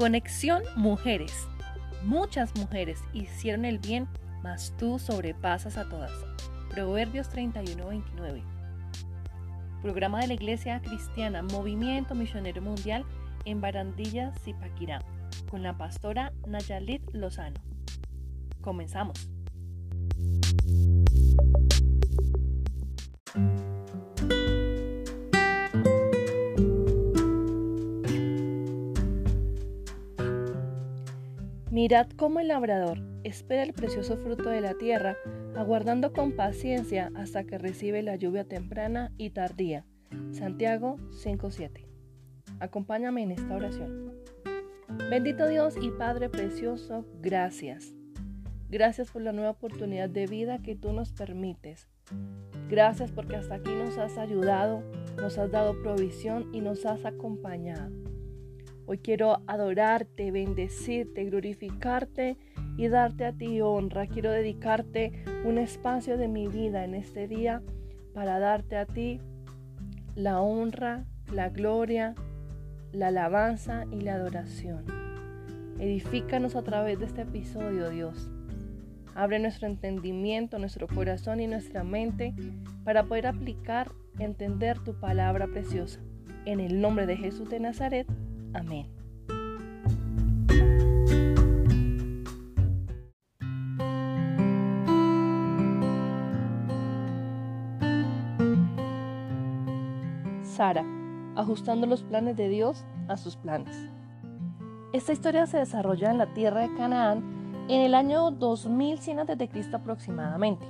Conexión Mujeres. Muchas mujeres hicieron el bien, mas tú sobrepasas a todas. Proverbios 31-29. Programa de la Iglesia Cristiana Movimiento Misionero Mundial en Barandilla, Zipaquirá, con la pastora Nayalit Lozano. Comenzamos. Mirad cómo el labrador espera el precioso fruto de la tierra, aguardando con paciencia hasta que recibe la lluvia temprana y tardía. Santiago 5:7. Acompáñame en esta oración. Bendito Dios y Padre precioso, gracias. Gracias por la nueva oportunidad de vida que tú nos permites. Gracias porque hasta aquí nos has ayudado, nos has dado provisión y nos has acompañado. Hoy quiero adorarte, bendecirte, glorificarte y darte a ti honra. Quiero dedicarte un espacio de mi vida en este día para darte a ti la honra, la gloria, la alabanza y la adoración. Edifícanos a través de este episodio, Dios. Abre nuestro entendimiento, nuestro corazón y nuestra mente para poder aplicar, entender tu palabra preciosa. En el nombre de Jesús de Nazaret. Amén. Sara, ajustando los planes de Dios a sus planes. Esta historia se desarrolla en la tierra de Canaán en el año 2100 a.C. aproximadamente.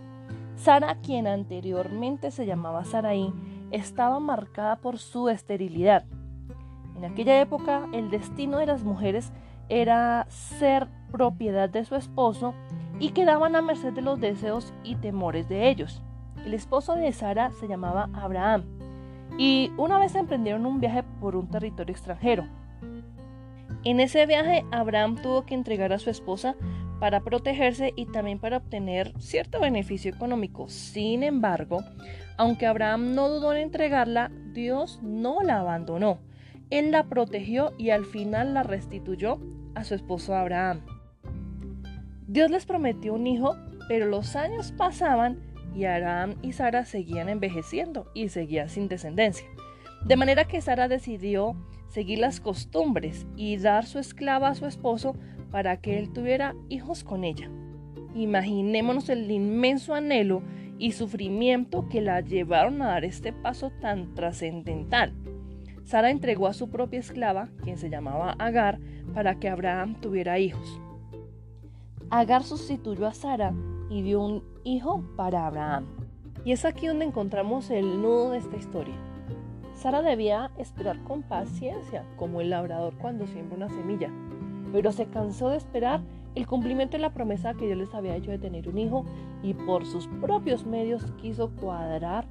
Sara, quien anteriormente se llamaba Saraí, estaba marcada por su esterilidad en aquella época el destino de las mujeres era ser propiedad de su esposo y quedaban a merced de los deseos y temores de ellos. El esposo de Sara se llamaba Abraham y una vez emprendieron un viaje por un territorio extranjero. En ese viaje Abraham tuvo que entregar a su esposa para protegerse y también para obtener cierto beneficio económico. Sin embargo, aunque Abraham no dudó en entregarla, Dios no la abandonó él la protegió y al final la restituyó a su esposo Abraham. Dios les prometió un hijo, pero los años pasaban y Abraham y Sara seguían envejeciendo y seguían sin descendencia. De manera que Sara decidió seguir las costumbres y dar su esclava a su esposo para que él tuviera hijos con ella. Imaginémonos el inmenso anhelo y sufrimiento que la llevaron a dar este paso tan trascendental. Sara entregó a su propia esclava, quien se llamaba Agar, para que Abraham tuviera hijos. Agar sustituyó a Sara y dio un hijo para Abraham. Y es aquí donde encontramos el nudo de esta historia. Sara debía esperar con paciencia, como el labrador cuando siembra una semilla, pero se cansó de esperar el cumplimiento de la promesa que Dios les había hecho de tener un hijo y por sus propios medios quiso cuadrar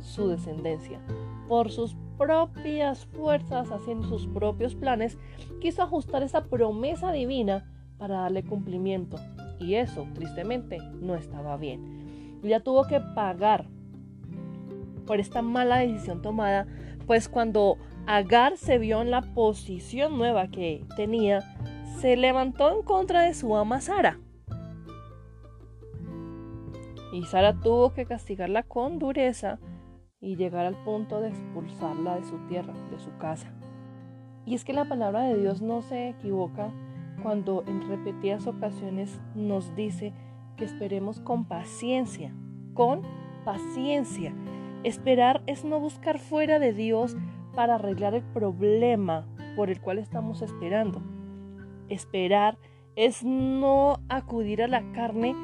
su descendencia. Por sus propias fuerzas, haciendo sus propios planes, quiso ajustar esa promesa divina para darle cumplimiento. Y eso, tristemente, no estaba bien. Ya tuvo que pagar por esta mala decisión tomada, pues cuando Agar se vio en la posición nueva que tenía, se levantó en contra de su ama Sara. Y Sara tuvo que castigarla con dureza y llegar al punto de expulsarla de su tierra, de su casa. Y es que la palabra de Dios no se equivoca cuando en repetidas ocasiones nos dice que esperemos con paciencia, con paciencia. Esperar es no buscar fuera de Dios para arreglar el problema por el cual estamos esperando. Esperar es no acudir a la carne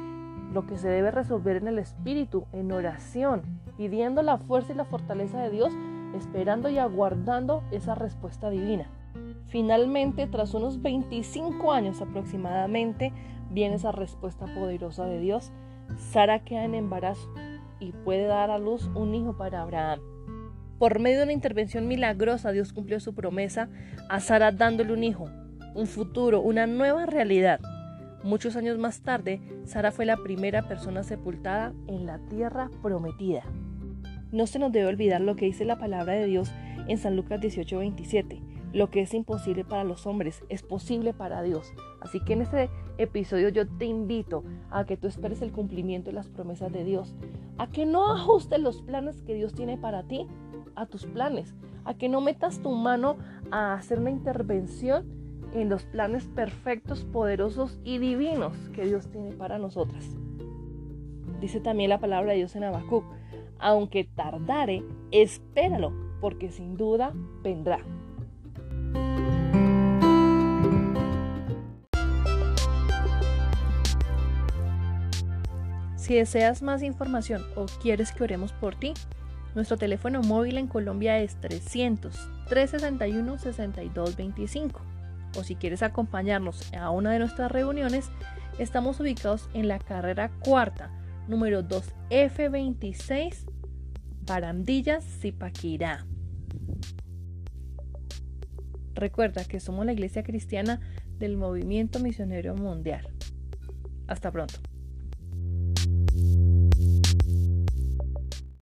lo que se debe resolver en el espíritu, en oración, pidiendo la fuerza y la fortaleza de Dios, esperando y aguardando esa respuesta divina. Finalmente, tras unos 25 años aproximadamente, viene esa respuesta poderosa de Dios. Sara queda en embarazo y puede dar a luz un hijo para Abraham. Por medio de una intervención milagrosa, Dios cumplió su promesa a Sara dándole un hijo, un futuro, una nueva realidad. Muchos años más tarde, Sara fue la primera persona sepultada en la tierra prometida. No se nos debe olvidar lo que dice la palabra de Dios en San Lucas 18:27. Lo que es imposible para los hombres es posible para Dios. Así que en este episodio yo te invito a que tú esperes el cumplimiento de las promesas de Dios, a que no ajustes los planes que Dios tiene para ti a tus planes, a que no metas tu mano a hacer una intervención en los planes perfectos, poderosos y divinos que Dios tiene para nosotras. Dice también la palabra de Dios en Habacuc, aunque tardare, espéralo, porque sin duda vendrá. Si deseas más información o quieres que oremos por ti, nuestro teléfono móvil en Colombia es 300-361-6225. O si quieres acompañarnos a una de nuestras reuniones, estamos ubicados en la carrera cuarta, número 2F26, Barandillas, Zipaquirá. Recuerda que somos la iglesia cristiana del Movimiento Misionero Mundial. Hasta pronto.